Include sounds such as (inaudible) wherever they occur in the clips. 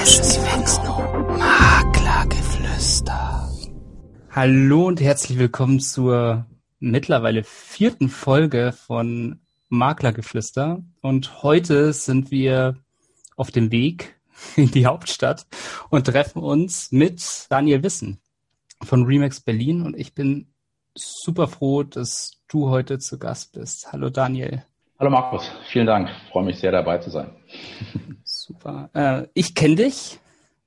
Maklergeflüster. Hallo und herzlich willkommen zur mittlerweile vierten Folge von Maklergeflüster. Und heute sind wir auf dem Weg (laughs) in die Hauptstadt und treffen uns mit Daniel Wissen von Remax Berlin. Und ich bin super froh, dass du heute zu Gast bist. Hallo Daniel. Hallo Markus, vielen Dank. Ich freue mich sehr dabei zu sein. (laughs) Super. Äh, ich kenne dich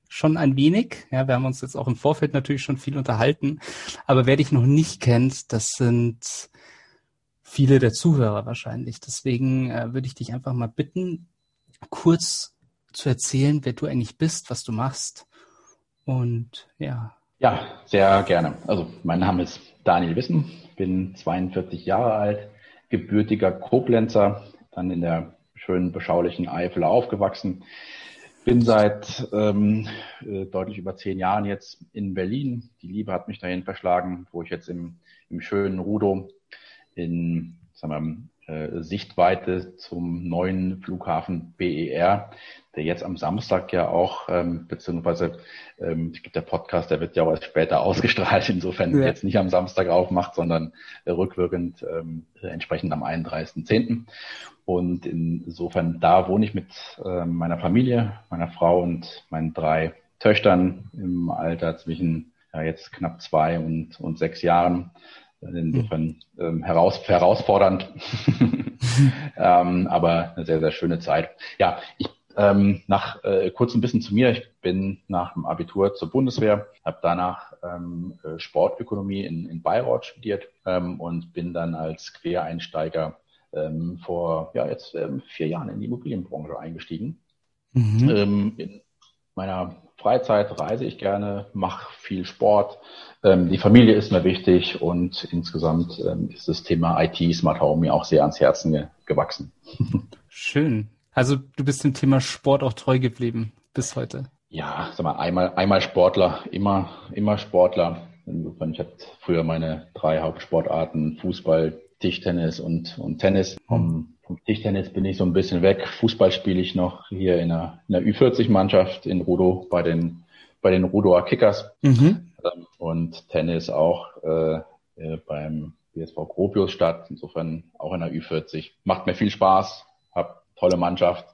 schon ein wenig. Ja, wir haben uns jetzt auch im Vorfeld natürlich schon viel unterhalten. Aber wer dich noch nicht kennt, das sind viele der Zuhörer wahrscheinlich. Deswegen äh, würde ich dich einfach mal bitten, kurz zu erzählen, wer du eigentlich bist, was du machst. Und ja. Ja, sehr gerne. Also mein Name ist Daniel Wissen, bin 42 Jahre alt, gebürtiger Koblenzer, dann in der schönen beschaulichen Eifel aufgewachsen. Bin seit ähm, äh, deutlich über zehn Jahren jetzt in Berlin. Die Liebe hat mich dahin verschlagen, wo ich jetzt im, im schönen Rudo in sagen wir, Sichtweite zum neuen Flughafen BER, der jetzt am Samstag ja auch, ähm, beziehungsweise ähm, es gibt der Podcast, der wird ja auch erst später (laughs) ausgestrahlt, insofern ja. jetzt nicht am Samstag aufmacht, sondern äh, rückwirkend ähm, entsprechend am 31.10. Und insofern da wohne ich mit äh, meiner Familie, meiner Frau und meinen drei Töchtern im Alter zwischen ja, jetzt knapp zwei und, und sechs Jahren. Insofern ähm, heraus, herausfordernd, (laughs) ähm, aber eine sehr, sehr schöne Zeit. Ja, ich ähm, nach äh, kurz ein bisschen zu mir. Ich bin nach dem Abitur zur Bundeswehr, habe danach ähm, äh, Sportökonomie in, in Bayreuth studiert ähm, und bin dann als Quereinsteiger ähm, vor ja jetzt ähm, vier Jahren in die Immobilienbranche eingestiegen. Mhm. Ähm, in meiner Freizeit reise ich gerne, mache viel Sport. Ähm, die Familie ist mir wichtig und insgesamt ähm, ist das Thema IT Smart Home mir auch sehr ans Herzen ge gewachsen. Schön. Also du bist dem Thema Sport auch treu geblieben bis heute. Ja, sag mal, einmal, einmal Sportler, immer, immer Sportler. Insofern, ich hatte früher meine drei Hauptsportarten, Fußball, Tischtennis und, und Tennis. Vom, vom Tischtennis bin ich so ein bisschen weg. Fußball spiele ich noch hier in einer, in einer Ü40-Mannschaft in Rudo bei den, bei den Rudoer Kickers. Mhm. Ähm, und Tennis auch äh, äh beim BSV Gropius statt. Insofern auch in der Ü40. Macht mir viel Spaß, hab tolle Mannschaft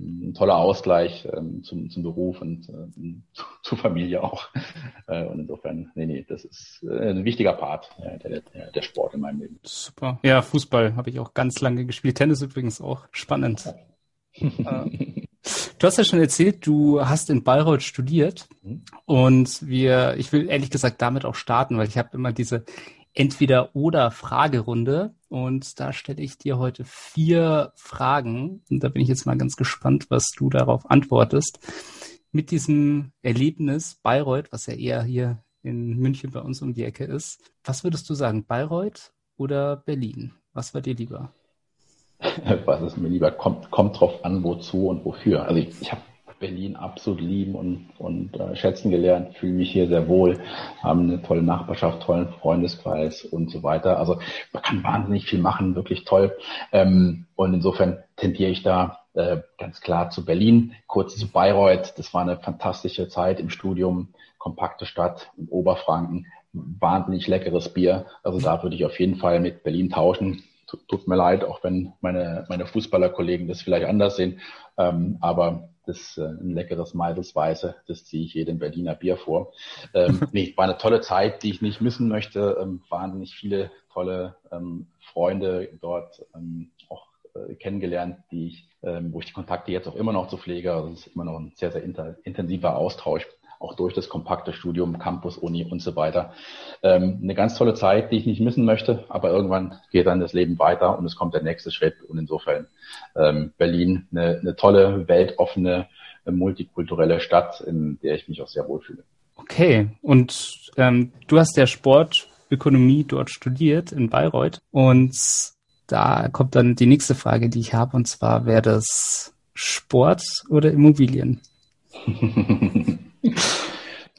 ein toller Ausgleich ähm, zum, zum Beruf und äh, (laughs) zur Familie auch. Äh, und insofern, nee, nee, das ist äh, ein wichtiger Part, äh, der, der, der Sport in meinem Leben. Super. Ja, Fußball habe ich auch ganz lange gespielt. Tennis übrigens auch. Spannend. Ja. Äh, du hast ja schon erzählt, du hast in Bayreuth studiert mhm. und wir, ich will ehrlich gesagt damit auch starten, weil ich habe immer diese Entweder-Oder-Fragerunde. Und da stelle ich dir heute vier Fragen. Und da bin ich jetzt mal ganz gespannt, was du darauf antwortest. Mit diesem Erlebnis Bayreuth, was ja eher hier in München bei uns um die Ecke ist. Was würdest du sagen, Bayreuth oder Berlin? Was war dir lieber? (laughs) Was ist mir lieber? Kommt, kommt drauf an, wozu und wofür. Also ich, ich habe Berlin absolut lieben und, und äh, schätzen gelernt, fühle mich hier sehr wohl, haben eine tolle Nachbarschaft, tollen Freundeskreis und so weiter. Also man kann wahnsinnig viel machen, wirklich toll. Ähm, und insofern tendiere ich da äh, ganz klar zu Berlin, kurz zu Bayreuth. Das war eine fantastische Zeit im Studium, kompakte Stadt in Oberfranken, wahnsinnig leckeres Bier. Also da würde ich auf jeden Fall mit Berlin tauschen tut mir leid, auch wenn meine, meine Fußballerkollegen das vielleicht anders sehen. Ähm, aber das äh, ein leckeres Meidelsweiße, das ziehe ich jedem Berliner Bier vor. Ähm, (laughs) nee, war eine tolle Zeit, die ich nicht missen möchte. Ähm, wahnsinnig viele tolle ähm, Freunde dort ähm, auch äh, kennengelernt, die ich, ähm, wo ich die Kontakte jetzt auch immer noch zu pflege. Also es ist immer noch ein sehr, sehr intensiver Austausch auch durch das kompakte Studium, Campus, Uni und so weiter. Ähm, eine ganz tolle Zeit, die ich nicht missen möchte, aber irgendwann geht dann das Leben weiter und es kommt der nächste Schritt und insofern ähm, Berlin eine, eine tolle, weltoffene, äh, multikulturelle Stadt, in der ich mich auch sehr wohlfühle. Okay, und ähm, du hast ja Sportökonomie dort studiert in Bayreuth und da kommt dann die nächste Frage, die ich habe, und zwar wäre das Sport oder Immobilien? (laughs)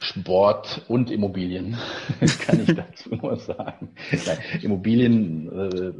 Sport und Immobilien, (laughs) kann ich dazu nur sagen. Immobilien äh,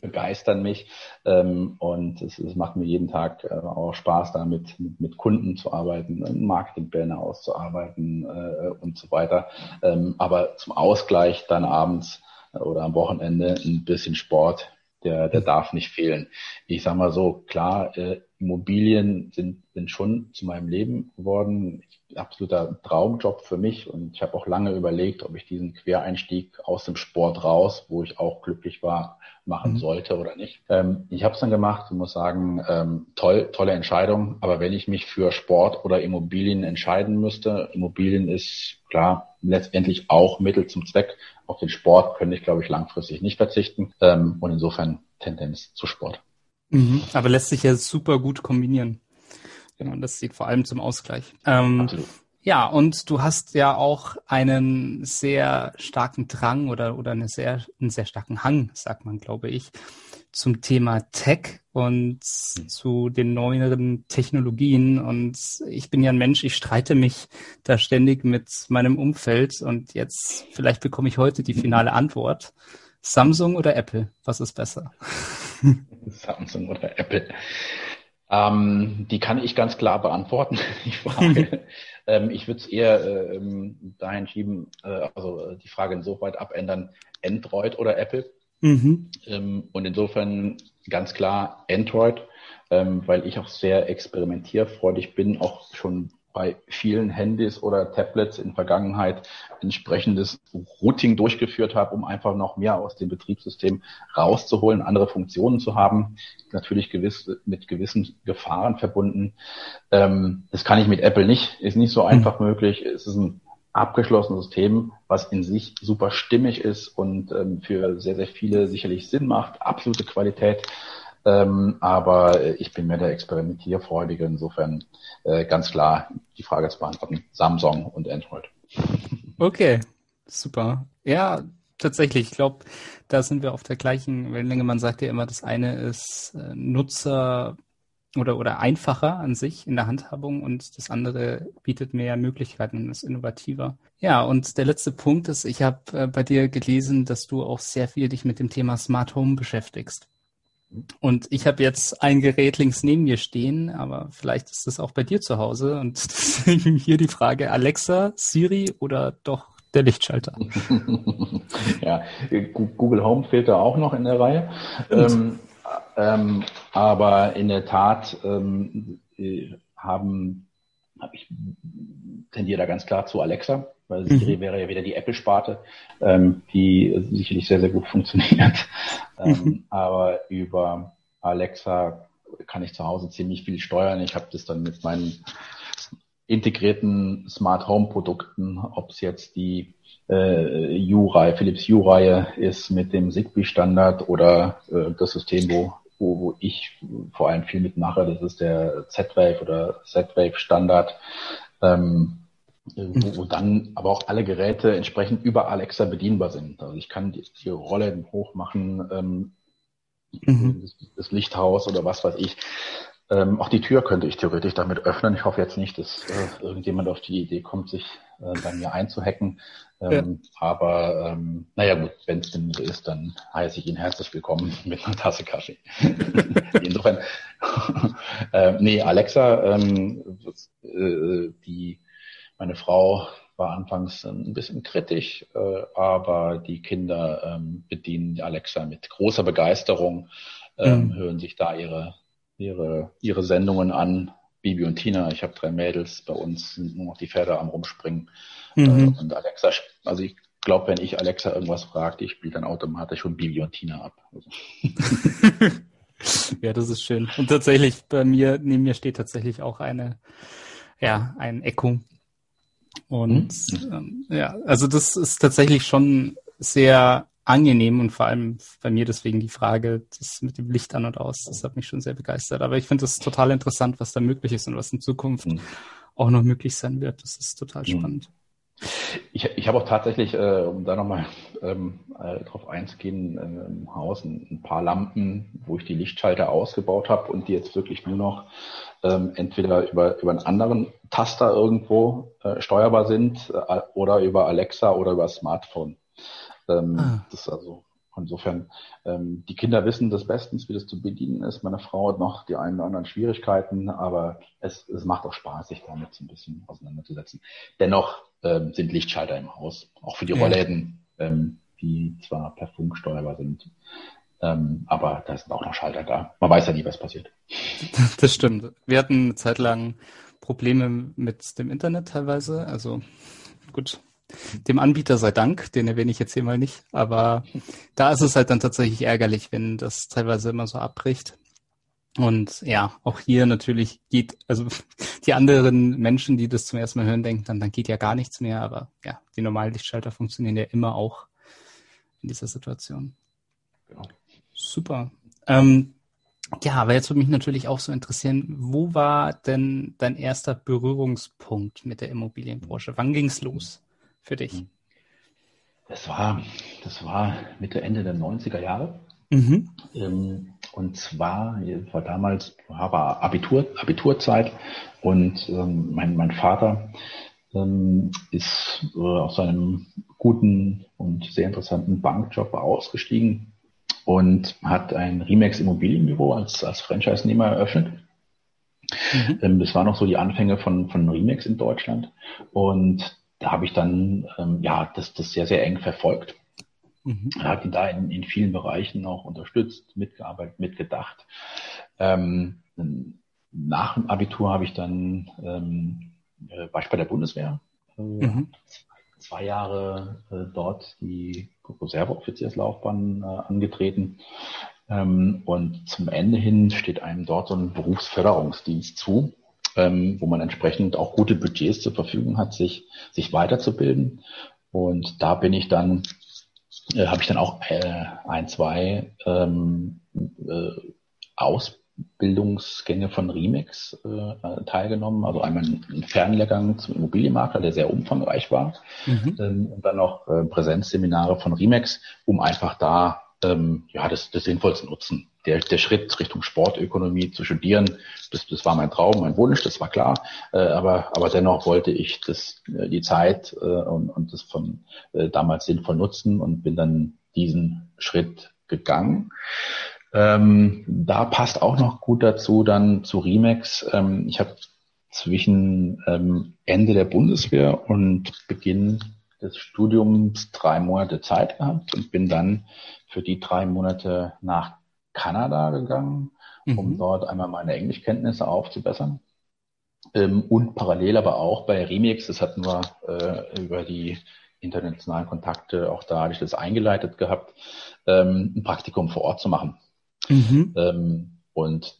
begeistern mich ähm, und es, es, macht mir jeden Tag äh, auch Spaß, damit mit, mit Kunden zu arbeiten, Marketingpläne auszuarbeiten äh, und so weiter. Ähm, aber zum Ausgleich dann abends oder am Wochenende ein bisschen Sport, der, der darf nicht fehlen. Ich sage mal so, klar, äh, Immobilien sind, sind schon zu meinem Leben geworden. Absoluter Traumjob für mich und ich habe auch lange überlegt, ob ich diesen Quereinstieg aus dem Sport raus, wo ich auch glücklich war, machen mhm. sollte oder nicht. Ähm, ich habe es dann gemacht und muss sagen, ähm, toll, tolle Entscheidung. Aber wenn ich mich für Sport oder Immobilien entscheiden müsste, Immobilien ist klar letztendlich auch Mittel zum Zweck. Auf den Sport könnte ich, glaube ich, langfristig nicht verzichten. Ähm, und insofern Tendenz zu Sport. Mhm, aber lässt sich ja super gut kombinieren. Genau, das sieht vor allem zum Ausgleich. Ähm, Absolut. Ja, und du hast ja auch einen sehr starken Drang oder, oder eine sehr, einen sehr starken Hang, sagt man, glaube ich, zum Thema Tech und mhm. zu den neueren Technologien. Und ich bin ja ein Mensch, ich streite mich da ständig mit meinem Umfeld. Und jetzt, vielleicht bekomme ich heute die finale Antwort. Samsung oder Apple? Was ist besser? (laughs) Samsung oder Apple? Ähm, die kann ich ganz klar beantworten, (laughs) die Frage. (laughs) ähm, ich würde es eher ähm, dahin schieben, äh, also äh, die Frage insoweit abändern, Android oder Apple. Mhm. Ähm, und insofern ganz klar Android, ähm, weil ich auch sehr experimentierfreudig bin, auch schon bei vielen Handys oder Tablets in Vergangenheit entsprechendes Routing durchgeführt habe, um einfach noch mehr aus dem Betriebssystem rauszuholen, andere Funktionen zu haben, natürlich gewiss, mit gewissen Gefahren verbunden. Ähm, das kann ich mit Apple nicht, ist nicht so hm. einfach mhm. möglich. Es ist ein abgeschlossenes System, was in sich super stimmig ist und ähm, für sehr, sehr viele sicherlich Sinn macht, absolute Qualität. Ähm, aber ich bin mehr der Experimentierfreudige. Insofern äh, ganz klar die Frage zu beantworten. Samsung und Android. Okay, super. Ja, tatsächlich. Ich glaube, da sind wir auf der gleichen Wellenlänge. Man sagt ja immer, das eine ist äh, Nutzer oder, oder einfacher an sich in der Handhabung und das andere bietet mehr Möglichkeiten und ist innovativer. Ja, und der letzte Punkt ist, ich habe äh, bei dir gelesen, dass du auch sehr viel dich mit dem Thema Smart Home beschäftigst. Und ich habe jetzt ein Gerät links neben mir stehen, aber vielleicht ist das auch bei dir zu Hause. Und (laughs) deswegen hier die Frage, Alexa, Siri oder doch der Lichtschalter? (laughs) ja, Google Home fehlt da auch noch in der Reihe. Ähm, ähm, aber in der Tat ähm, haben, hab ich tendiere da ganz klar zu Alexa weil Siri mhm. wäre ja wieder die Apple-Sparte, ähm, die sicherlich sehr, sehr gut funktioniert. ähm, mhm. Aber über Alexa kann ich zu Hause ziemlich viel steuern. Ich habe das dann mit meinen integrierten Smart Home Produkten, ob es jetzt die äh, U-Reihe, Philips U-Reihe ist mit dem Zigbee Standard oder äh, das System, wo, wo, wo ich vor allem viel mitmache, das ist der Z-Wave oder Z-Wave Standard. Ähm, wo, wo dann aber auch alle Geräte entsprechend über Alexa bedienbar sind. Also ich kann die, die Rolle hochmachen, ähm, mhm. das, das, Lichthaus oder was weiß ich. Ähm, auch die Tür könnte ich theoretisch damit öffnen. Ich hoffe jetzt nicht, dass äh, irgendjemand auf die Idee kommt, sich äh, bei mir einzuhacken. Ähm, ja. Aber ähm, naja gut, wenn es denn so ist, dann heiße ich ihn herzlich willkommen (laughs) mit einer Tasse Kaffee. (laughs) Insofern, (laughs) äh, nee, Alexa, ähm, äh, die meine Frau war anfangs ein bisschen kritisch, äh, aber die Kinder ähm, bedienen Alexa mit großer Begeisterung, ähm, mhm. hören sich da ihre, ihre, ihre Sendungen an. Bibi und Tina, ich habe drei Mädels, bei uns sind nur noch die Pferde am Rumspringen. Mhm. Äh, und Alexa, also ich glaube, wenn ich Alexa irgendwas fragt, die spielt dann automatisch schon Bibi und Tina ab. Also. (laughs) ja, das ist schön. Und tatsächlich, bei mir, neben mir steht tatsächlich auch eine, ja, ein Echo und mhm. ähm, ja, also das ist tatsächlich schon sehr angenehm und vor allem bei mir deswegen die Frage, das mit dem Licht an und aus, das hat mich schon sehr begeistert. Aber ich finde das total interessant, was da möglich ist und was in Zukunft mhm. auch noch möglich sein wird. Das ist total mhm. spannend. Ich, ich habe auch tatsächlich, äh, um da nochmal ähm, äh, drauf einzugehen, äh, im Haus ein, ein, paar Lampen, wo ich die Lichtschalter ausgebaut habe und die jetzt wirklich nur noch ähm, entweder über, über einen anderen Taster irgendwo äh, steuerbar sind äh, oder über Alexa oder über Smartphone. Ähm, ah. Das ist also Insofern, ähm, die Kinder wissen das bestens, wie das zu bedienen ist. Meine Frau hat noch die einen oder anderen Schwierigkeiten, aber es, es macht auch Spaß, sich damit so ein bisschen auseinanderzusetzen. Dennoch ähm, sind Lichtschalter im Haus, auch für die ja. Rollläden, ähm, die zwar per Funk steuerbar sind, ähm, aber da sind auch noch Schalter da. Man weiß ja nie, was passiert. (laughs) Das stimmt. Wir hatten eine Zeit lang Probleme mit dem Internet teilweise. Also gut, dem Anbieter sei Dank, den erwähne ich jetzt hier mal nicht. Aber da ist es halt dann tatsächlich ärgerlich, wenn das teilweise immer so abbricht. Und ja, auch hier natürlich geht, also (laughs) die anderen Menschen, die das zum ersten Mal hören, denken dann, dann geht ja gar nichts mehr. Aber ja, die Normallichtschalter funktionieren ja immer auch in dieser Situation. Genau. Super. Ähm, ja, aber jetzt würde mich natürlich auch so interessieren, wo war denn dein erster Berührungspunkt mit der Immobilienbranche? Wann ging es los? für dich? Das war, das war Mitte, Ende der 90er Jahre. Mhm. Ähm, und zwar, war damals, war Abitur, Abiturzeit und ähm, mein, mein Vater ähm, ist äh, aus seinem guten und sehr interessanten Bankjob ausgestiegen und hat ein Remax Immobilienbüro als, als Franchise-Nehmer eröffnet. Mhm. Ähm, das waren noch so die Anfänge von, von Remax in Deutschland. Und da habe ich dann ähm, ja das, das sehr, sehr eng verfolgt. Mhm. Hat ihn da in, in vielen Bereichen auch unterstützt, mitgearbeitet, mitgedacht. Ähm, nach dem Abitur habe ich dann ähm, äh, war ich bei der Bundeswehr. Äh, mhm. Zwei Jahre äh, dort die Reserveoffizierslaufbahn äh, angetreten. Ähm, und zum Ende hin steht einem dort so ein Berufsförderungsdienst zu ähm, wo man entsprechend auch gute Budgets zur Verfügung hat, sich, sich weiterzubilden. Und da bin ich dann, äh, habe ich dann auch äh, ein, zwei ähm, äh, Ausbildungsgänge von Remix äh, teilgenommen. Also einmal ein Fernlehrgang zum Immobilienmakler, der sehr umfangreich war. Mhm. Ähm, und dann noch äh, Präsenzseminare von Remax, um einfach da ähm, ja, das, das Sinnvollste nutzen. Der, der Schritt Richtung Sportökonomie zu studieren, das, das war mein Traum, mein Wunsch, das war klar. Äh, aber, aber dennoch wollte ich das, äh, die Zeit äh, und, und das von äh, damals sinnvoll nutzen und bin dann diesen Schritt gegangen. Ähm, da passt auch noch gut dazu dann zu Remax. Ähm, ich habe zwischen ähm, Ende der Bundeswehr und Beginn des Studiums drei Monate Zeit gehabt und bin dann für die drei Monate nach Kanada gegangen, um mhm. dort einmal meine Englischkenntnisse aufzubessern. Ähm, und parallel aber auch bei Remix, das hatten wir äh, über die internationalen Kontakte, auch da hatte ich das eingeleitet gehabt, ähm, ein Praktikum vor Ort zu machen. Mhm. Ähm, und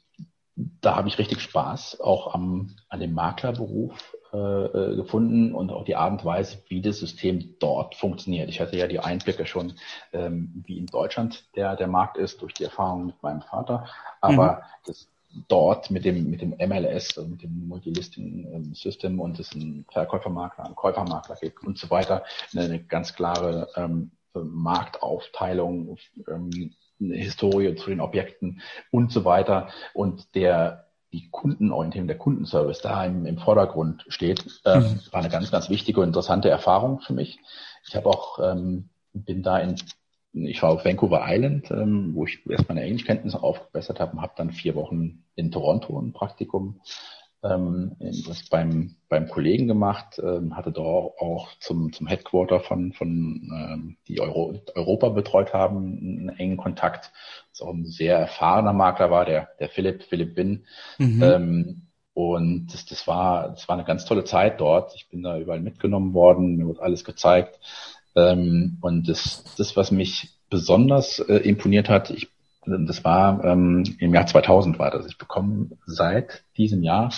da habe ich richtig Spaß, auch am, an dem Maklerberuf äh, äh, gefunden und auch die Art und Weise, wie das System dort funktioniert. Ich hatte ja die Einblicke schon, ähm, wie in Deutschland der, der Markt ist, durch die Erfahrung mit meinem Vater. Aber mhm. das dort mit dem, mit dem MLS, also mit dem Multilisting ähm, System und es einen Verkäufermakler, einen Käufermakler gibt und so weiter, eine, eine ganz klare ähm, Marktaufteilung, ähm, eine Historie zu den Objekten und so weiter. Und der die Kundenorientierung, der Kundenservice da im, im Vordergrund steht, ähm, mhm. war eine ganz, ganz wichtige und interessante Erfahrung für mich. Ich habe auch, ähm, bin da in, ich war auf Vancouver Island, ähm, wo ich erst meine Englischkenntnisse aufgebessert habe und habe dann vier Wochen in Toronto ein Praktikum ähm, das beim, beim Kollegen gemacht, ähm, hatte dort auch zum, zum Headquarter von, von ähm, die Euro, Europa betreut haben, einen engen Kontakt. Das auch ein sehr erfahrener Makler war, der, der Philipp, Philipp Bin. Mhm. Ähm, und das, das, war, das war eine ganz tolle Zeit dort. Ich bin da überall mitgenommen worden, mir wurde alles gezeigt. Ähm, und das, das, was mich besonders äh, imponiert hat, ich das war ähm, im Jahr 2000 war das. Ich bekomme seit diesem Jahr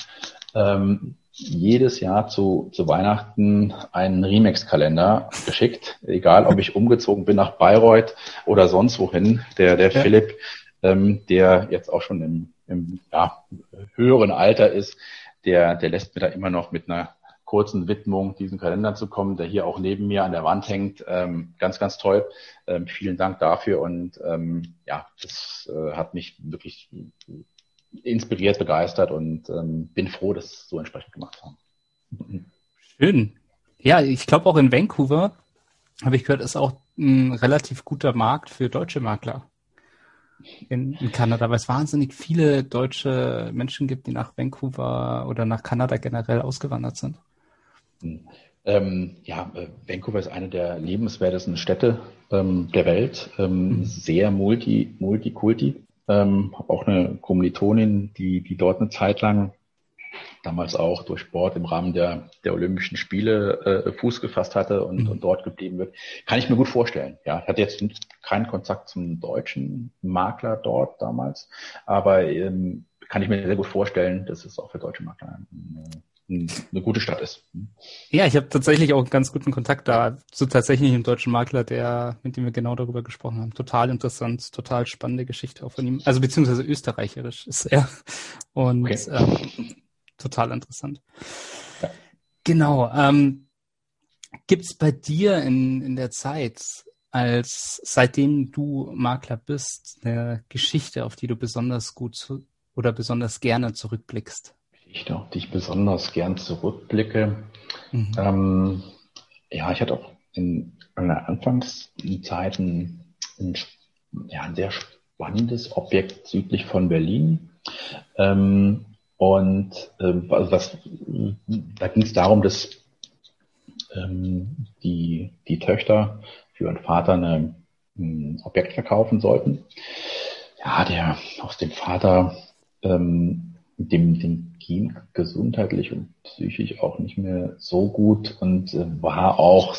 ähm, jedes Jahr zu, zu Weihnachten einen Remix-Kalender geschickt, egal ob ich umgezogen bin nach Bayreuth oder sonst wohin. Der, der ja. Philipp, ähm, der jetzt auch schon im, im ja, höheren Alter ist, der, der lässt mir da immer noch mit einer kurzen Widmung diesen Kalender zu kommen, der hier auch neben mir an der Wand hängt. Ähm, ganz, ganz toll. Ähm, vielen Dank dafür und ähm, ja, das äh, hat mich wirklich inspiriert, begeistert und ähm, bin froh, dass es so entsprechend gemacht haben. Schön. Ja, ich glaube auch in Vancouver, habe ich gehört, ist auch ein relativ guter Markt für deutsche Makler in, in Kanada, weil es wahnsinnig viele deutsche Menschen gibt, die nach Vancouver oder nach Kanada generell ausgewandert sind. Ähm, ja, äh, Vancouver ist eine der lebenswertesten Städte ähm, der Welt, ähm, mhm. sehr multi, multikulti. Ähm, habe auch eine Kommilitonin, die, die dort eine Zeit lang damals auch durch Sport im Rahmen der, der Olympischen Spiele äh, Fuß gefasst hatte und, mhm. und dort geblieben wird. Kann ich mir gut vorstellen. Ja, ich hatte jetzt keinen Kontakt zum deutschen Makler dort damals, aber ähm, kann ich mir sehr gut vorstellen, dass es auch für deutsche Makler eine, eine gute Stadt ist. Ja, ich habe tatsächlich auch einen ganz guten Kontakt da zu tatsächlich einem deutschen Makler, der, mit dem wir genau darüber gesprochen haben. Total interessant, total spannende Geschichte auch von ihm. Also beziehungsweise österreicherisch ist er. Und okay. ähm, total interessant. Ja. Genau. Ähm, Gibt es bei dir in, in der Zeit, als seitdem du Makler bist, eine Geschichte, auf die du besonders gut zu, oder besonders gerne zurückblickst? Geschichte, auf die ich besonders gern zurückblicke. Mhm. Ähm, ja, ich hatte auch in, in der Anfangszeit ein, ein, ja, ein sehr spannendes Objekt südlich von Berlin. Ähm, und ähm, also das, da ging es darum, dass ähm, die, die Töchter für ihren Vater eine, ein Objekt verkaufen sollten. Ja, der aus dem Vater, ähm, dem, dem ging gesundheitlich und psychisch auch nicht mehr so gut und äh, war auch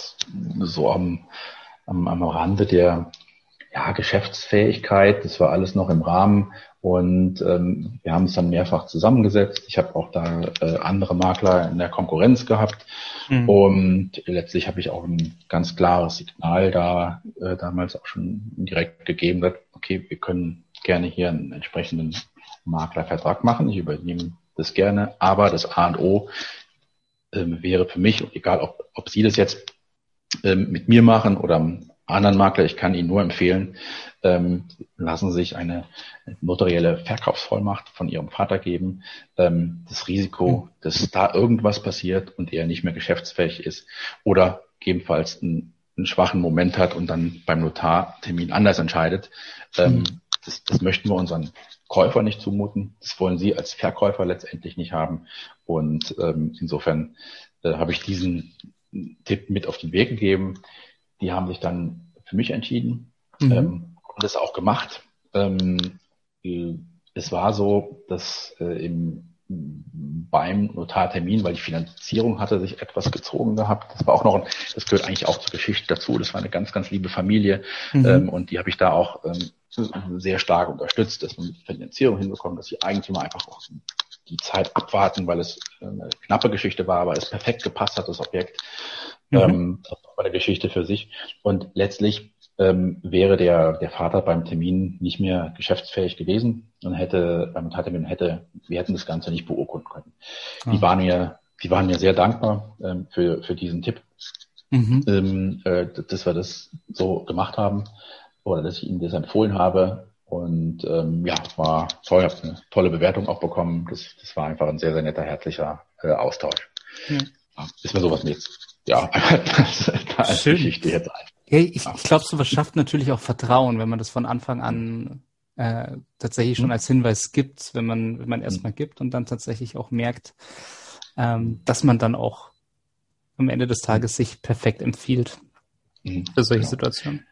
so am, am, am Rande der ja, Geschäftsfähigkeit. Das war alles noch im Rahmen und ähm, wir haben es dann mehrfach zusammengesetzt. Ich habe auch da äh, andere Makler in der Konkurrenz gehabt. Mhm. Und letztlich habe ich auch ein ganz klares Signal da äh, damals auch schon direkt gegeben, dass, okay, wir können gerne hier einen entsprechenden Maklervertrag machen. Ich übernehme das gerne, aber das A und O ähm, wäre für mich, egal ob, ob Sie das jetzt ähm, mit mir machen oder anderen Makler, ich kann Ihnen nur empfehlen, ähm, lassen sich eine notarielle Verkaufsvollmacht von Ihrem Vater geben. Ähm, das Risiko, hm. dass da irgendwas passiert und er nicht mehr geschäftsfähig ist oder gegebenenfalls einen, einen schwachen Moment hat und dann beim Notartermin anders entscheidet, mhm. Das, das möchten wir unseren Käufer nicht zumuten. Das wollen Sie als Verkäufer letztendlich nicht haben. Und ähm, insofern äh, habe ich diesen Tipp mit auf den Weg gegeben. Die haben sich dann für mich entschieden mhm. ähm, und das auch gemacht. Ähm, äh, es war so, dass äh, im, beim Notartermin, weil die Finanzierung hatte sich etwas gezogen gehabt. Das war auch noch, ein, das gehört eigentlich auch zur Geschichte dazu. Das war eine ganz, ganz liebe Familie mhm. ähm, und die habe ich da auch ähm, sehr stark unterstützt, dass man die Finanzierung hinbekommt, dass die Eigentümer einfach auch die Zeit abwarten, weil es eine knappe Geschichte war, aber es perfekt gepasst hat, das Objekt. Mhm. Ähm, das war eine Geschichte für sich. Und letztlich ähm, wäre der, der Vater beim Termin nicht mehr geschäftsfähig gewesen und hätte, beim Notartermin hätte, wir hätten das Ganze nicht beurkunden können. Mhm. Die waren mir, die waren mir sehr dankbar ähm, für, für diesen Tipp, mhm. ähm, äh, dass wir das so gemacht haben oder dass ich ihnen das empfohlen habe. Und ähm, ja, war toll, habe eine tolle Bewertung auch bekommen. Das, das war einfach ein sehr, sehr netter, herzlicher äh, Austausch. Mhm. Ja, ist mir sowas mit. Ja, (laughs) das, das als Geschichte jetzt ein. Ja, ich, ich glaube, sowas schafft natürlich auch Vertrauen, wenn man das von Anfang an äh, tatsächlich schon hm. als Hinweis gibt, wenn man, wenn man erstmal gibt und dann tatsächlich auch merkt, ähm, dass man dann auch am Ende des Tages sich perfekt empfiehlt mhm, für solche genau. Situationen.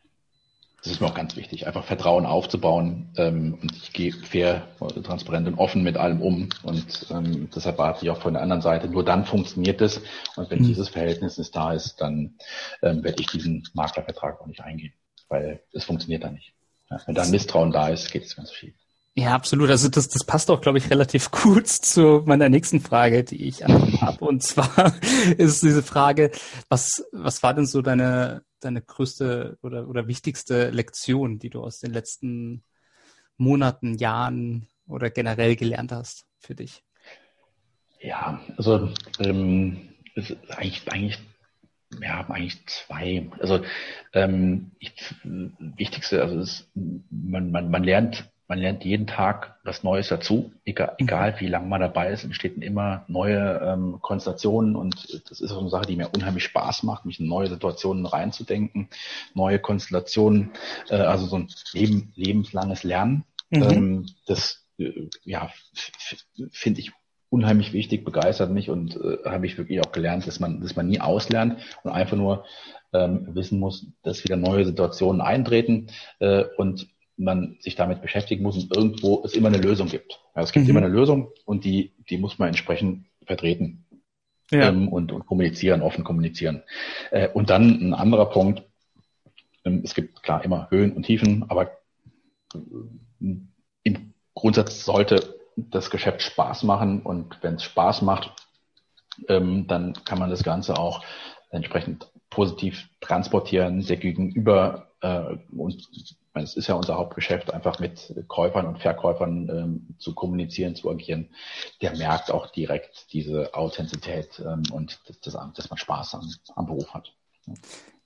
Das ist mir auch ganz wichtig, einfach Vertrauen aufzubauen. Ähm, und ich gehe fair, transparent und offen mit allem um. Und ähm, deshalb warte ich auch von der anderen Seite. Nur dann funktioniert es. Und wenn mhm. dieses Verhältnis nicht da ist, dann ähm, werde ich diesen Maklervertrag auch nicht eingehen, weil es funktioniert dann nicht. Ja, wenn da ein Misstrauen da ist, geht es ganz schief. Ja, absolut. Also das, das passt auch, glaube ich, relativ (laughs) gut zu meiner nächsten Frage, die ich (laughs) habe. Und zwar (laughs) ist diese Frage, was, was war denn so deine deine größte oder, oder wichtigste Lektion, die du aus den letzten Monaten, Jahren oder generell gelernt hast für dich? Ja, also ähm, ist eigentlich, eigentlich haben eigentlich zwei. Also ähm, ich, wichtigste, also ist, man, man, man lernt man lernt jeden Tag was Neues dazu, egal, egal wie lange man dabei ist, entstehen immer neue ähm, Konstellationen und das ist auch eine Sache, die mir unheimlich Spaß macht, mich in neue Situationen reinzudenken, neue Konstellationen, äh, also so ein Leben, lebenslanges Lernen. Mhm. Ähm, das äh, ja, finde ich unheimlich wichtig, begeistert mich und äh, habe ich wirklich auch gelernt, dass man, dass man nie auslernt und einfach nur ähm, wissen muss, dass wieder neue Situationen eintreten äh, und man sich damit beschäftigen muss und irgendwo es immer eine Lösung gibt. Ja, es gibt mhm. immer eine Lösung und die, die muss man entsprechend vertreten ja. ähm, und, und kommunizieren, offen kommunizieren. Äh, und dann ein anderer Punkt, ähm, es gibt klar immer Höhen und Tiefen, aber äh, im Grundsatz sollte das Geschäft Spaß machen und wenn es Spaß macht, ähm, dann kann man das Ganze auch entsprechend positiv transportieren, der Gegenüber und es ist ja unser Hauptgeschäft, einfach mit Käufern und Verkäufern ähm, zu kommunizieren, zu agieren. Der merkt auch direkt diese Authentizität ähm, und das, das, dass man Spaß am, am Beruf hat.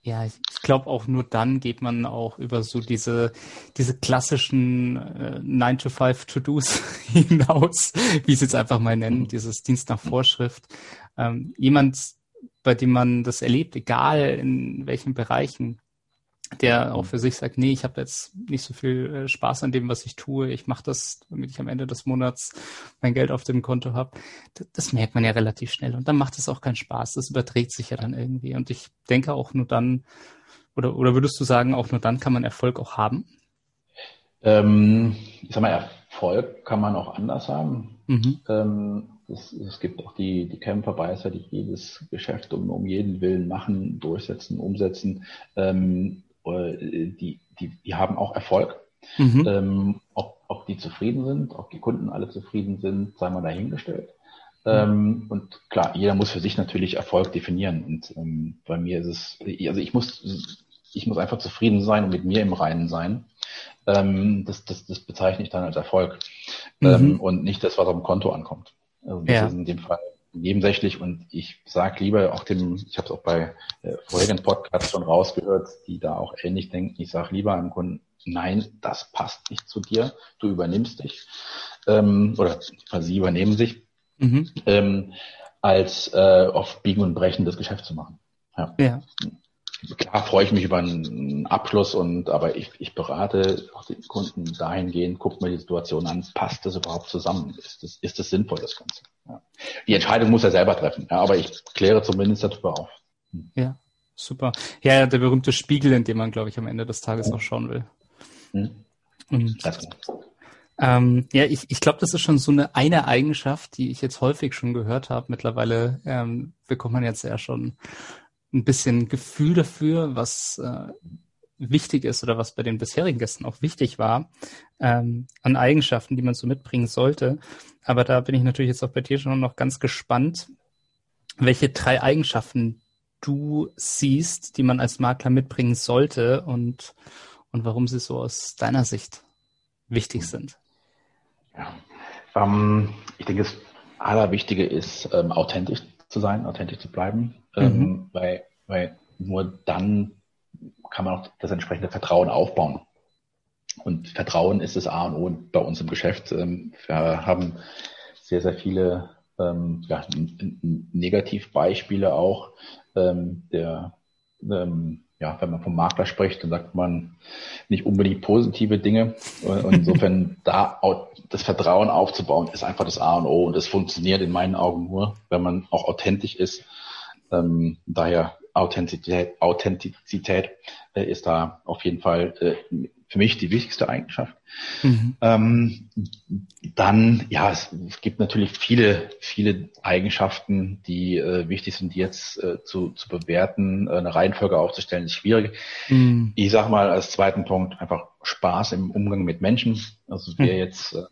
Ja, ich glaube auch nur dann geht man auch über so diese, diese klassischen äh, 9-to-5-To-Dos (laughs) hinaus, wie ich es jetzt einfach mal nennen, mhm. dieses Dienst nach Vorschrift. Ähm, jemand, bei dem man das erlebt, egal in welchen Bereichen, der auch für sich sagt, nee, ich habe jetzt nicht so viel äh, Spaß an dem, was ich tue. Ich mache das, damit ich am Ende des Monats mein Geld auf dem Konto habe. Das, das, merkt man ja relativ schnell und dann macht es auch keinen Spaß. Das überträgt sich ja dann irgendwie. Und ich denke auch nur dann, oder, oder würdest du sagen, auch nur dann kann man Erfolg auch haben? Ähm, ich sag mal, Erfolg kann man auch anders haben. Mhm. Ähm, es, es, gibt auch die, die Kämpferbeißer, die jedes Geschäft um, um jeden Willen machen, durchsetzen, umsetzen. Ähm, äh, die, die, die haben auch Erfolg. Mhm. Ähm, ob, ob die zufrieden sind, ob die Kunden alle zufrieden sind, sei mal dahingestellt. Mhm. Ähm, und klar, jeder muss für sich natürlich Erfolg definieren. Und ähm, bei mir ist es, also ich muss, ich muss einfach zufrieden sein und mit mir im Reinen sein. Ähm, das, das, das bezeichne ich dann als Erfolg. Mhm. Ähm, und nicht das, was auf dem Konto ankommt. Also das ja. ist in dem Fall nebensächlich und ich sage lieber auch dem, ich habe es auch bei äh, vorherigen Podcasts schon rausgehört, die da auch ähnlich denken, ich sage lieber einem Kunden, nein, das passt nicht zu dir, du übernimmst dich ähm, oder sie übernehmen sich, mhm. ähm, als äh, auf Biegen und Brechen das Geschäft zu machen. Ja. ja klar freue ich mich über einen Abschluss und aber ich, ich berate auch den Kunden dahingehend, guckt mir die Situation an, passt das überhaupt zusammen? Ist das, ist das sinnvoll, das Ganze? Ja. Die Entscheidung muss er selber treffen, ja, aber ich kläre zumindest darüber auf. Hm. Ja, super. Ja, der berühmte Spiegel, in dem man, glaube ich, am Ende des Tages auch schauen will. Hm. Und, ähm, ja, ich, ich glaube, das ist schon so eine eine Eigenschaft, die ich jetzt häufig schon gehört habe. Mittlerweile ähm, bekommt man jetzt ja schon ein bisschen Gefühl dafür, was äh, wichtig ist oder was bei den bisherigen Gästen auch wichtig war, ähm, an Eigenschaften, die man so mitbringen sollte. Aber da bin ich natürlich jetzt auch bei dir schon noch ganz gespannt, welche drei Eigenschaften du siehst, die man als Makler mitbringen sollte und, und warum sie so aus deiner Sicht wichtig sind. Ja, ähm, ich denke, das Allerwichtige ist, ähm, authentisch zu sein, authentisch zu bleiben, mhm. ähm, weil, weil nur dann kann man auch das entsprechende Vertrauen aufbauen. Und Vertrauen ist das A und O bei uns im Geschäft. Ähm, wir haben sehr, sehr viele ähm, ja, Negativbeispiele auch. Ähm, der, ähm, ja, wenn man vom Makler spricht, dann sagt man nicht unbedingt positive Dinge. Und insofern (laughs) da das Vertrauen aufzubauen, ist einfach das A und O. Und das funktioniert in meinen Augen nur, wenn man auch authentisch ist. Ähm, daher Authentizität, Authentizität äh, ist da auf jeden Fall äh, für mich die wichtigste Eigenschaft. Mhm. Ähm, dann, ja, es, es, gibt natürlich viele, viele Eigenschaften, die äh, wichtig sind, die jetzt äh, zu, zu bewerten. Äh, eine Reihenfolge aufzustellen ist schwierig. Mhm. Ich sage mal als zweiten Punkt einfach Spaß im Umgang mit Menschen. Also wer mhm. jetzt äh,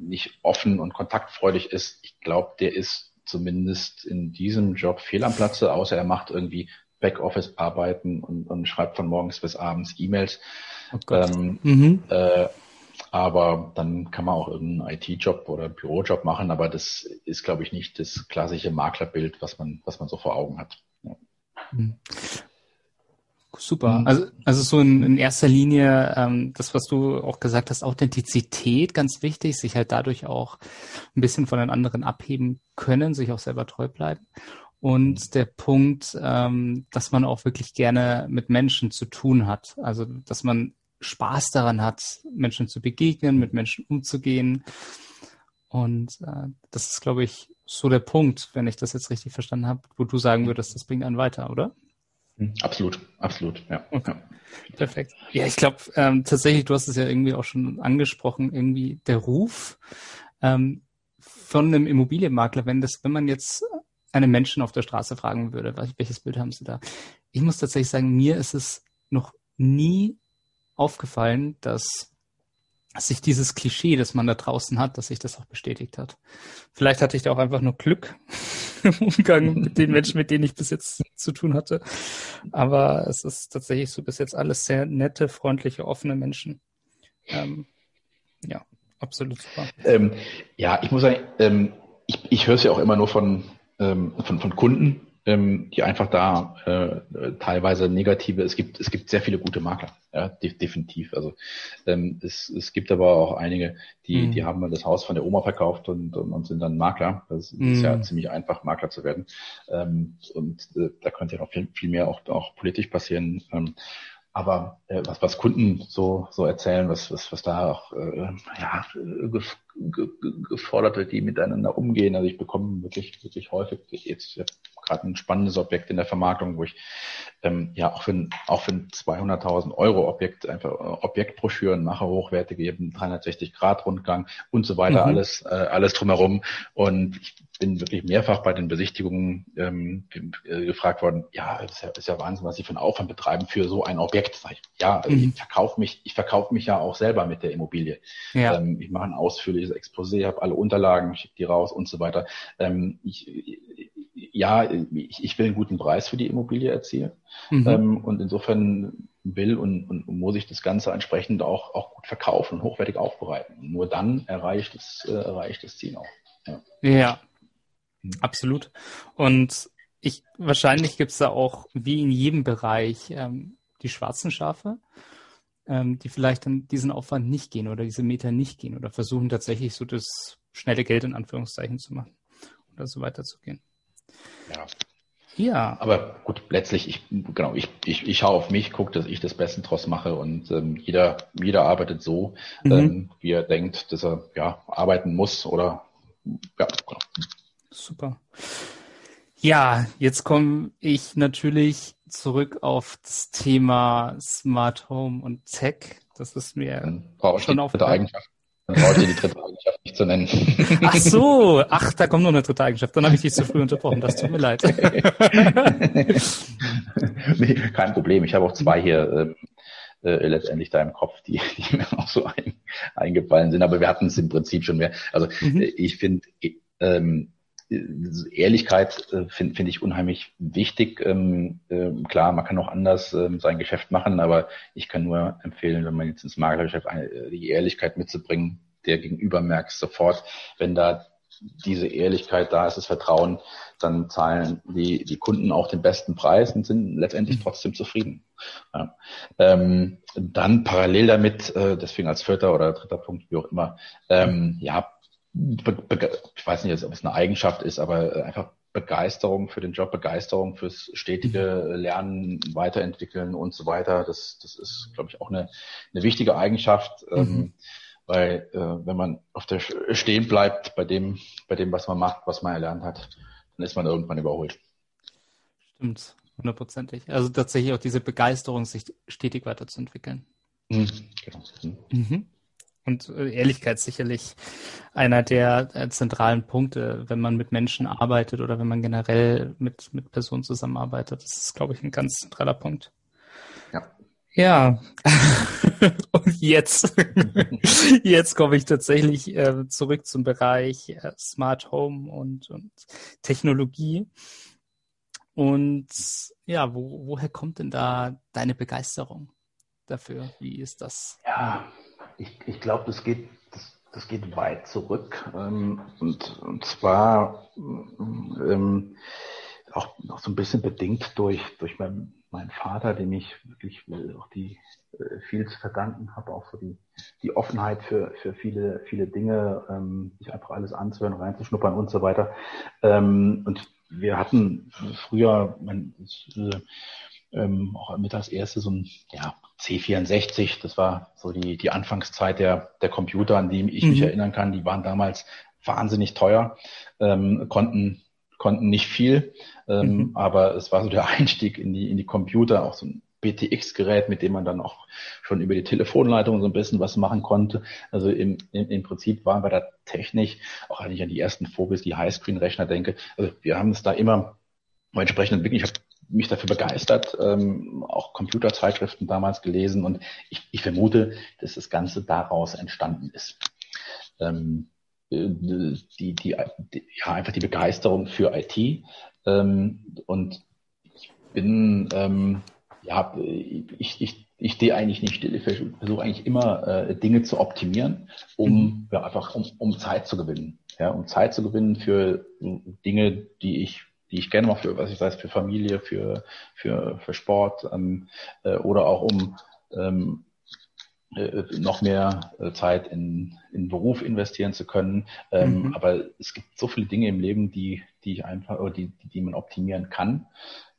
nicht offen und kontaktfreudig ist, ich glaube, der ist zumindest in diesem Job fehl am Platze, außer er macht irgendwie Backoffice arbeiten und, und schreibt von morgens bis abends E-Mails. Oh ähm, mhm. äh, aber dann kann man auch irgendeinen IT-Job oder Bürojob machen, aber das ist, glaube ich, nicht das klassische Maklerbild, was man, was man so vor Augen hat. Ja. Mhm. Super. Also, also so in, in erster Linie ähm, das, was du auch gesagt hast, Authentizität, ganz wichtig, sich halt dadurch auch ein bisschen von den anderen abheben können, sich auch selber treu bleiben. Und mhm. der Punkt, ähm, dass man auch wirklich gerne mit Menschen zu tun hat. Also, dass man Spaß daran hat, Menschen zu begegnen, mit Menschen umzugehen. Und äh, das ist, glaube ich, so der Punkt, wenn ich das jetzt richtig verstanden habe, wo du sagen würdest, das bringt einen weiter, oder? Hm, absolut, absolut, ja. Okay. Perfekt. Ja, ich glaube ähm, tatsächlich, du hast es ja irgendwie auch schon angesprochen, irgendwie der Ruf ähm, von einem Immobilienmakler, wenn das, wenn man jetzt einen Menschen auf der Straße fragen würde, welches Bild haben sie da? Ich muss tatsächlich sagen, mir ist es noch nie aufgefallen, dass sich dieses Klischee, das man da draußen hat, dass sich das auch bestätigt hat. Vielleicht hatte ich da auch einfach nur Glück (laughs) im Umgang mit den Menschen, mit denen ich bis jetzt zu tun hatte. Aber es ist tatsächlich so bis jetzt alles sehr nette, freundliche, offene Menschen. Ähm, ja, absolut super. Ähm, ja, ich muss sagen, ähm, ich, ich höre es ja auch immer nur von, ähm, von, von Kunden, ähm, die einfach da äh, teilweise negative, es gibt, es gibt sehr viele gute Makler, ja, de definitiv. Also ähm, es, es gibt aber auch einige, die, mhm. die haben das Haus von der Oma verkauft und, und, und sind dann Makler. Das mhm. ist ja ziemlich einfach, Makler zu werden. Ähm, und äh, da könnte ja noch viel, viel mehr auch, auch politisch passieren. Ähm, aber äh, was, was Kunden so, so erzählen, was, was, was da auch äh, ja, ge, ge, gefordert wird, die miteinander umgehen. Also ich bekomme wirklich, wirklich häufig jetzt gerade ein spannendes Objekt in der Vermarktung, wo ich ähm, ja auch für, auch für ein 200.000 Euro Objekt einfach äh, Objektbroschüren mache, hochwertige, eben 360 Grad Rundgang und so weiter, mhm. alles, äh, alles drumherum. Und ich bin wirklich mehrfach bei den Besichtigungen ähm, gefragt worden, ja, ist ja, ist ja Wahnsinn, was Sie für einen Aufwand betreiben für so ein Objekt. Ich, ja, also mhm. ich verkaufe mich, ich verkaufe mich ja auch selber mit der Immobilie. Ja. Ähm, ich mache ein ausführliches Exposé, habe alle Unterlagen, schicke die raus und so weiter. Ähm, ich, ja, ich, ich will einen guten Preis für die Immobilie erzielen. Mhm. Ähm, und insofern will und, und, und muss ich das Ganze entsprechend auch, auch gut verkaufen und hochwertig aufbereiten. Nur dann erreicht das, äh, erreicht das Ziel auch. Ja. ja. Mhm. Absolut. Und ich, wahrscheinlich gibt es da auch, wie in jedem Bereich, ähm, die schwarzen Schafe, ähm, die vielleicht dann diesen Aufwand nicht gehen oder diese Meter nicht gehen oder versuchen tatsächlich so das schnelle Geld in Anführungszeichen zu machen oder so weiterzugehen. Ja. Ja. Aber gut, letztlich, ich, genau, ich, ich, ich schaue auf mich, gucke, dass ich das Beste draus mache und ähm, jeder, jeder arbeitet so, mhm. ähm, wie er denkt, dass er ja arbeiten muss oder ja, genau. Super. Ja, jetzt komme ich natürlich zurück auf das Thema Smart Home und Tech. Das ist mir Brauche schon auf der Eigenschaft. Dann brauche ich die dritte Eigenschaft nicht zu nennen. (laughs) Ach so, ach, da kommt noch eine dritte Eigenschaft. Dann habe ich dich zu früh unterbrochen. Das tut mir leid. (laughs) nee, kein Problem. Ich habe auch zwei hier äh, äh, letztendlich da im Kopf, die, die mir (laughs) auch so ein, eingefallen sind. Aber wir hatten es im Prinzip schon mehr. Also mhm. ich finde, ähm, Ehrlichkeit äh, finde find ich unheimlich wichtig. Ähm, äh, klar, man kann auch anders ähm, sein Geschäft machen, aber ich kann nur empfehlen, wenn man jetzt ins Maklergeschäft eine, äh, die Ehrlichkeit mitzubringen, der Gegenüber merkst sofort, wenn da diese Ehrlichkeit da ist, das Vertrauen, dann zahlen die, die Kunden auch den besten Preis und sind letztendlich trotzdem zufrieden. Ja. Ähm, dann parallel damit, äh, deswegen als vierter oder dritter Punkt, wie auch immer, ähm, ja, ich weiß nicht, ob es eine Eigenschaft ist, aber einfach Begeisterung für den Job, Begeisterung fürs stetige Lernen, Weiterentwickeln und so weiter. Das, das ist, glaube ich, auch eine, eine wichtige Eigenschaft, ähm, mhm. ähm, weil äh, wenn man auf der stehen bleibt bei dem, bei dem, was man macht, was man erlernt hat, dann ist man irgendwann überholt. Stimmt, hundertprozentig. Also tatsächlich auch diese Begeisterung, sich stetig weiterzuentwickeln. Mhm, genau. Mhm. Und äh, Ehrlichkeit sicherlich einer der äh, zentralen Punkte, wenn man mit Menschen arbeitet oder wenn man generell mit, mit Personen zusammenarbeitet. Das ist, glaube ich, ein ganz zentraler Punkt. Ja. Ja. (laughs) und jetzt, (laughs) jetzt komme ich tatsächlich äh, zurück zum Bereich äh, Smart Home und, und Technologie. Und ja, wo, woher kommt denn da deine Begeisterung dafür? Wie ist das? Ja, ich, ich glaube, das geht, das, das geht weit zurück. Ähm, und, und zwar ähm, auch, auch so ein bisschen bedingt durch, durch mein, meinen Vater, dem ich wirklich auch die äh, viel zu verdanken habe, auch für die, die Offenheit für, für viele, viele Dinge, ähm, sich einfach alles anzuhören, reinzuschnuppern und so weiter. Ähm, und wir hatten früher, mein, äh, ähm, auch mit als erste so ein ja, C64, das war so die, die Anfangszeit der, der Computer, an die ich mhm. mich erinnern kann. Die waren damals wahnsinnig teuer, ähm, konnten, konnten nicht viel, ähm, mhm. aber es war so der Einstieg in die, in die Computer, auch so ein BTX-Gerät, mit dem man dann auch schon über die Telefonleitung so ein bisschen was machen konnte. Also im, im, im Prinzip waren wir da technisch, auch wenn ich an die ersten Phobis, die Highscreen-Rechner denke, also wir haben es da immer entsprechend entwickelt. Ich habe mich dafür begeistert, ähm, auch Computerzeitschriften damals gelesen und ich, ich vermute, dass das Ganze daraus entstanden ist. Ähm, äh, die, die, die, ja, einfach die Begeisterung für IT ähm, und ich bin ähm, ja, ich, ich, ich stehe eigentlich nicht still. Ich versuche eigentlich immer äh, Dinge zu optimieren, um mhm. ja, einfach um, um Zeit zu gewinnen. Ja, um Zeit zu gewinnen für Dinge, die ich die ich gerne mache, für was ich weiß, für Familie, für für für Sport ähm, äh, oder auch um ähm, äh, noch mehr äh, Zeit in, in Beruf investieren zu können. Ähm, mhm. Aber es gibt so viele Dinge im Leben, die, die ich einfach, oder die, die man optimieren kann.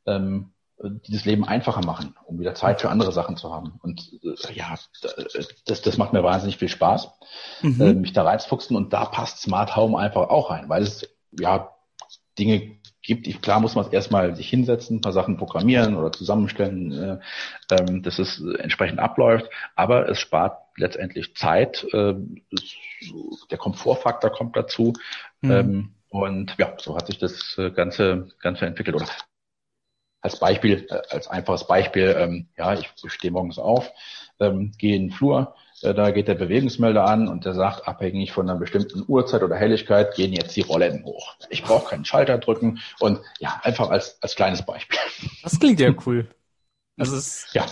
Ähm, die das Leben einfacher machen, um wieder Zeit für andere Sachen zu haben. Und äh, ja, das, das macht mir wahnsinnig viel Spaß, mhm. äh, mich da reinzufuchsen. Und da passt Smart Home einfach auch rein, weil es ja Dinge gibt. Ich, klar muss man es erstmal sich hinsetzen, ein paar Sachen programmieren oder zusammenstellen, äh, ähm, dass es entsprechend abläuft. Aber es spart letztendlich Zeit. Äh, es, der Komfortfaktor kommt dazu. Mhm. Ähm, und ja, so hat sich das äh, Ganze, Ganze entwickelt. Oder als Beispiel, äh, als einfaches Beispiel, ähm, ja, ich stehe morgens auf, ähm, gehe in den Flur, da geht der Bewegungsmelder an und der sagt, abhängig von einer bestimmten Uhrzeit oder Helligkeit gehen jetzt die Rollen hoch. Ich brauche keinen Schalter drücken und ja, einfach als, als kleines Beispiel. Das klingt ja (laughs) cool. Also es ja.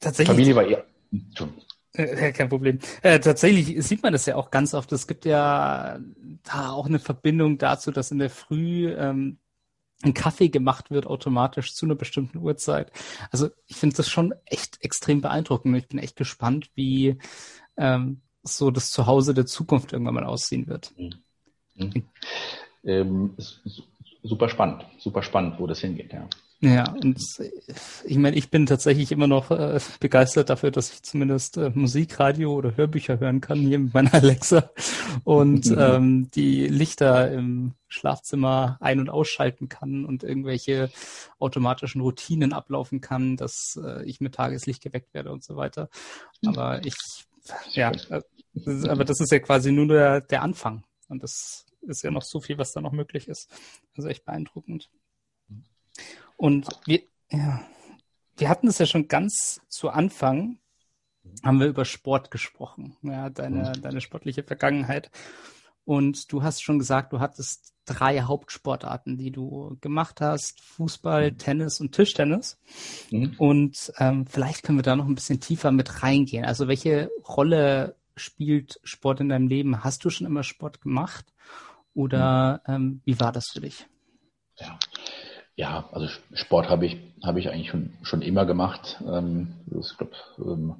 Tatsächlich. Familie war eher. Äh, kein Problem. Äh, tatsächlich sieht man das ja auch ganz oft. Es gibt ja da auch eine Verbindung dazu, dass in der Früh ähm, ein Kaffee gemacht wird automatisch zu einer bestimmten Uhrzeit. Also ich finde das schon echt extrem beeindruckend. Ich bin echt gespannt, wie ähm, so das Zuhause der Zukunft irgendwann mal aussehen wird. Mhm. Mhm. Ähm, super spannend, super spannend, wo das hingeht, ja. Ja, und ich meine, ich bin tatsächlich immer noch äh, begeistert dafür, dass ich zumindest äh, Musik, Radio oder Hörbücher hören kann hier mit meiner (laughs) Alexa und ähm, die Lichter im Schlafzimmer ein- und ausschalten kann und irgendwelche automatischen Routinen ablaufen kann, dass äh, ich mit Tageslicht geweckt werde und so weiter. Aber ich, ja, äh, aber das ist ja quasi nur der, der Anfang und das ist ja noch so viel, was da noch möglich ist. Also echt beeindruckend. Und wir, ja, wir hatten es ja schon ganz zu Anfang, haben wir über Sport gesprochen, ja, deine, mhm. deine sportliche Vergangenheit. Und du hast schon gesagt, du hattest drei Hauptsportarten, die du gemacht hast: Fußball, mhm. Tennis und Tischtennis. Mhm. Und ähm, vielleicht können wir da noch ein bisschen tiefer mit reingehen. Also welche Rolle spielt Sport in deinem Leben? Hast du schon immer Sport gemacht? Oder mhm. ähm, wie war das für dich? Ja, ja, also Sport habe ich, habe ich eigentlich schon, schon immer gemacht. Ähm, ich glaub, ähm,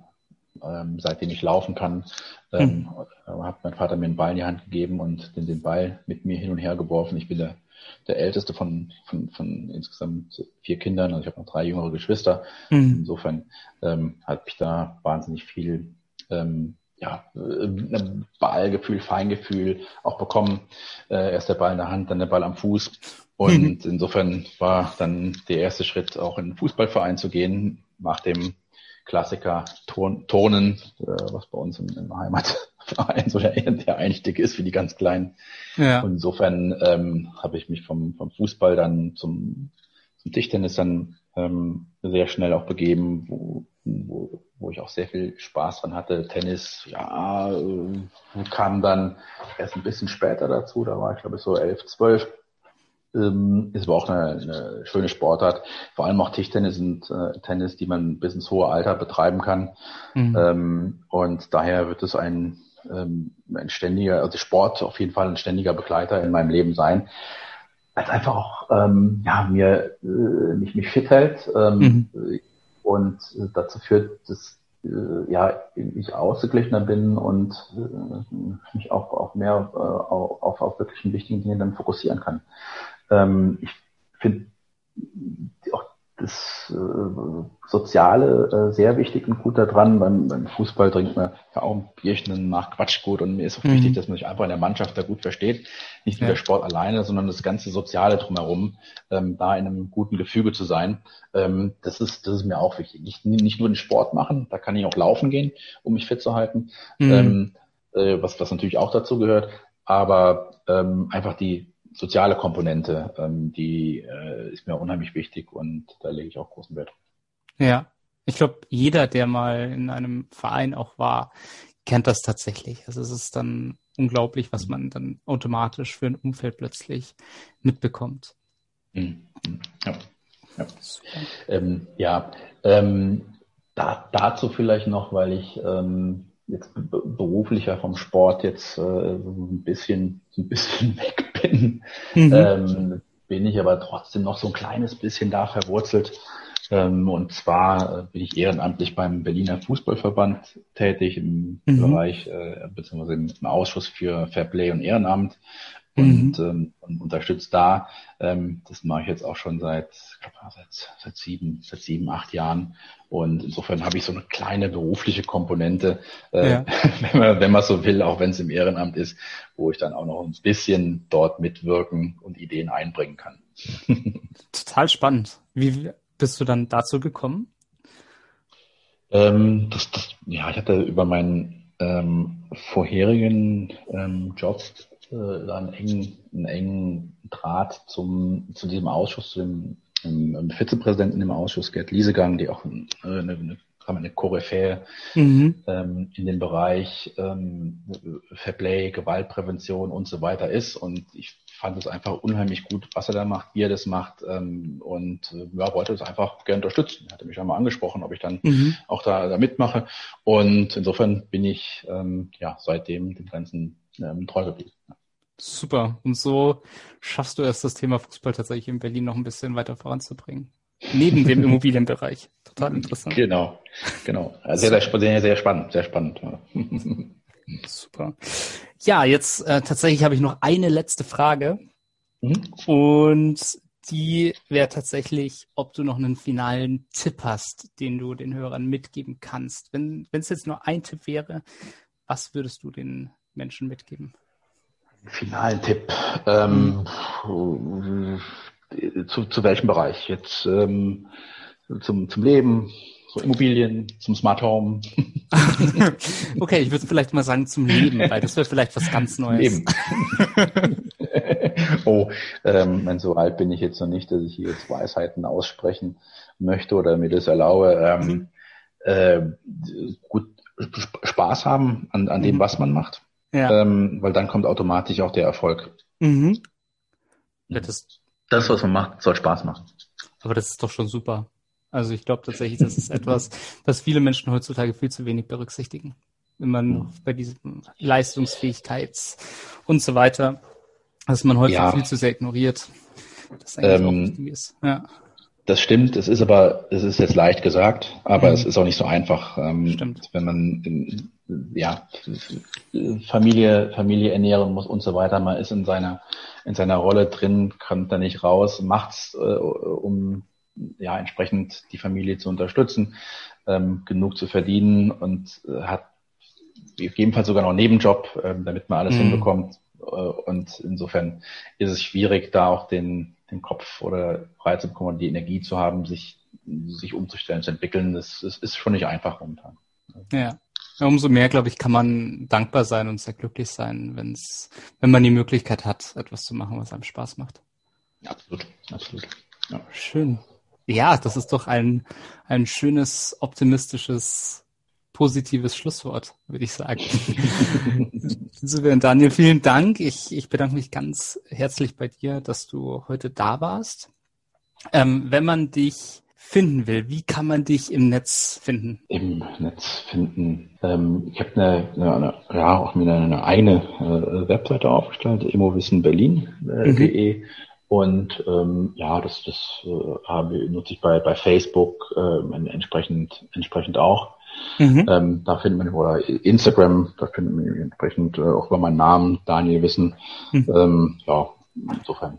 ähm, seitdem ich laufen kann, ähm, hm. hat mein Vater mir einen Ball in die Hand gegeben und den, den Ball mit mir hin und her geworfen. Ich bin der, der älteste von, von, von insgesamt vier Kindern, also ich habe noch drei jüngere Geschwister. Hm. Insofern ähm, hat mich da wahnsinnig viel ähm, ja, äh, Ballgefühl, Feingefühl auch bekommen. Äh, erst der Ball in der Hand, dann der Ball am Fuß. Und mhm. insofern war dann der erste Schritt, auch in den Fußballverein zu gehen, nach dem Klassiker Turn, Turnen, äh, was bei uns im, im Heimatverein so der, der Einstieg ist für die ganz Kleinen. Ja. Und insofern ähm, habe ich mich vom, vom Fußball dann zum, zum Tischtennis dann ähm, sehr schnell auch begeben, wo, wo, wo ich auch sehr viel Spaß dran hatte. Tennis, ja, äh, kam dann erst ein bisschen später dazu, da war ich glaube ich so elf, zwölf ähm, ist aber auch eine, eine schöne Sportart. Vor allem auch Tischtennis und äh, Tennis, die man bis ins hohe Alter betreiben kann. Mhm. Ähm, und daher wird es ein, ähm, ein ständiger, also Sport auf jeden Fall ein ständiger Begleiter in meinem Leben sein. Es einfach auch ähm, ja, mir äh, mich, mich fit hält ähm, mhm. und dazu führt, dass äh, ja, ich ausgeglichener bin und äh, mich auch, auch mehr äh, auf, auf wirklich wichtigen Dingen dann fokussieren kann. Ähm, ich finde auch das äh, Soziale äh, sehr wichtig und gut daran. Beim, beim Fußball trinkt man ja auch ein Bierchen nach Quatschgut und mir ist auch mhm. wichtig, dass man sich einfach in der Mannschaft da gut versteht. Nicht nur ja. der Sport alleine, sondern das ganze Soziale drumherum, ähm, da in einem guten Gefüge zu sein. Ähm, das ist, das ist mir auch wichtig. Nicht, nicht nur den Sport machen, da kann ich auch laufen gehen, um mich fit zu halten, mhm. ähm, äh, was, was natürlich auch dazu gehört, aber ähm, einfach die soziale Komponente, ähm, die äh, ist mir unheimlich wichtig und da lege ich auch großen Wert. Ja, ich glaube, jeder, der mal in einem Verein auch war, kennt das tatsächlich. Also es ist dann unglaublich, was man dann automatisch für ein Umfeld plötzlich mitbekommt. Mhm. Ja, ja. Ähm, ja. Ähm, da, dazu vielleicht noch, weil ich ähm, jetzt beruflicher vom Sport jetzt äh, so ein bisschen ein bisschen (laughs) weg bin, mhm. ähm, bin ich aber trotzdem noch so ein kleines bisschen da verwurzelt. Ähm, und zwar äh, bin ich ehrenamtlich beim Berliner Fußballverband tätig im mhm. Bereich äh, beziehungsweise im Ausschuss für Fairplay und Ehrenamt und, mhm. ähm, und unterstützt da. Ähm, das mache ich jetzt auch schon seit, ich glaub, seit, seit sieben, seit sieben, acht Jahren. Und insofern habe ich so eine kleine berufliche Komponente, äh, ja. (laughs) wenn man, wenn man so will, auch wenn es im Ehrenamt ist, wo ich dann auch noch ein bisschen dort mitwirken und Ideen einbringen kann. (laughs) Total spannend. Wie bist du dann dazu gekommen? Ähm, das, das, ja, ich hatte über meinen ähm, vorherigen ähm, Jobs einen, engen, einen engen Draht zum, zu diesem Ausschuss, zu dem ähm, Vizepräsidenten im Ausschuss, Gerd Liesegang, die auch äh, eine, eine, eine Koryphäe mhm. ähm, in dem Bereich ähm, Fairplay, Gewaltprävention und so weiter ist. Und ich fand es einfach unheimlich gut, was er da macht, wie er das macht ähm, und äh, ja, wollte es einfach gerne unterstützen. Er hatte mich einmal angesprochen, ob ich dann mhm. auch da, da mitmache. Und insofern bin ich ähm, ja seitdem dem Ganzen ähm, treu geblieben. Ja. Super. Und so schaffst du es, das Thema Fußball tatsächlich in Berlin noch ein bisschen weiter voranzubringen. Neben dem (laughs) Immobilienbereich. Total interessant. Genau, genau. Sehr, sehr, sehr, sehr spannend, sehr spannend. (laughs) Super. Ja, jetzt äh, tatsächlich habe ich noch eine letzte Frage. Mhm. Und die wäre tatsächlich, ob du noch einen finalen Tipp hast, den du den Hörern mitgeben kannst. Wenn es jetzt nur ein Tipp wäre, was würdest du den Menschen mitgeben? Finalen Tipp. Ähm, zu, zu welchem Bereich? Jetzt ähm, zum, zum Leben, so Immobilien, zum Smart Home. (laughs) okay, ich würde vielleicht mal sagen zum Leben, weil das wird vielleicht was ganz Neues. Leben. (laughs) oh, ähm, so alt bin ich jetzt noch nicht, dass ich hier jetzt Weisheiten aussprechen möchte oder mir das erlaube. Ähm, mhm. äh, gut Spaß haben an, an dem, mhm. was man macht. Ja. Ähm, weil dann kommt automatisch auch der Erfolg. Mhm. Ja, das, das, was man macht, soll Spaß machen. Aber das ist doch schon super. Also ich glaube tatsächlich, das ist etwas, was viele Menschen heutzutage viel zu wenig berücksichtigen. Wenn man ja. bei diesem Leistungsfähigkeits und so weiter, dass man häufig ja. viel zu sehr ignoriert. Das eigentlich ähm, auch wichtig ist. Ja. Das stimmt, es ist aber, es ist jetzt leicht gesagt, aber mhm. es ist auch nicht so einfach. Ähm, stimmt. Wenn man in, ja, Familie, Familie ernähren muss und so weiter. Man ist in seiner, in seiner Rolle drin, kommt da nicht raus, macht's, äh, um ja entsprechend die Familie zu unterstützen, ähm, genug zu verdienen und äh, hat gegebenenfalls sogar noch einen Nebenjob, äh, damit man alles mhm. hinbekommt. Äh, und insofern ist es schwierig, da auch den, den Kopf oder frei zu bekommen und die Energie zu haben, sich, sich umzustellen, zu entwickeln. Das, das ist schon nicht einfach momentan. Ja. Ja, umso mehr, glaube ich, kann man dankbar sein und sehr glücklich sein, wenn's, wenn man die Möglichkeit hat, etwas zu machen, was einem Spaß macht. Absolut, absolut. Ja. Schön. Ja, das ist doch ein, ein schönes, optimistisches positives Schlusswort, würde ich sagen. (laughs) Insofern, Daniel, vielen Dank. Ich, ich bedanke mich ganz herzlich bei dir, dass du heute da warst. Ähm, wenn man dich finden will, wie kann man dich im Netz finden? Im Netz finden. Ähm, ich habe eine, eine, eine, ja auch mir eine eigene äh, Webseite aufgestellt, immowissenberlin.de. Äh, mhm. Und ähm, ja, das, das äh, habe, nutze ich bei, bei Facebook äh, entsprechend, entsprechend auch. Mhm. Ähm, da findet man, oder Instagram, da findet man entsprechend äh, auch über meinen Namen, Daniel Wissen. Mhm. Ähm, ja, insofern.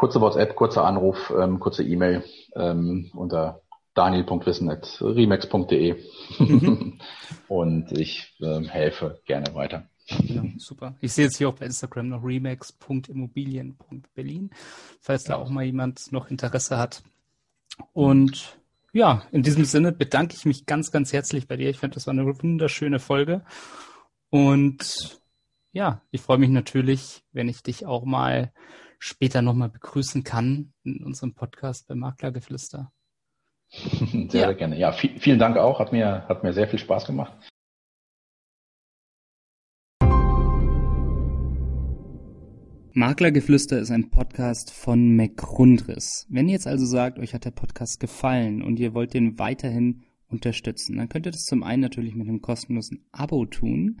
Kurze WhatsApp, kurzer Anruf, ähm, kurze E-Mail ähm, unter daniel.wissen.remax.de mhm. (laughs) und ich ähm, helfe gerne weiter. Ja, super. Ich sehe jetzt hier auch bei Instagram noch remax.immobilien.berlin, falls da auch mal jemand noch Interesse hat. Und ja, in diesem Sinne bedanke ich mich ganz, ganz herzlich bei dir. Ich fand, das war eine wunderschöne Folge. Und ja, ich freue mich natürlich, wenn ich dich auch mal später nochmal begrüßen kann in unserem Podcast bei Maklergeflüster. (laughs) Sehr, ja. sehr gerne. Ja, vielen Dank auch. Hat mir, hat mir sehr viel Spaß gemacht. Maklergeflüster ist ein Podcast von McRundris. Wenn ihr jetzt also sagt, euch hat der Podcast gefallen und ihr wollt den weiterhin unterstützen, dann könnt ihr das zum einen natürlich mit einem kostenlosen Abo tun.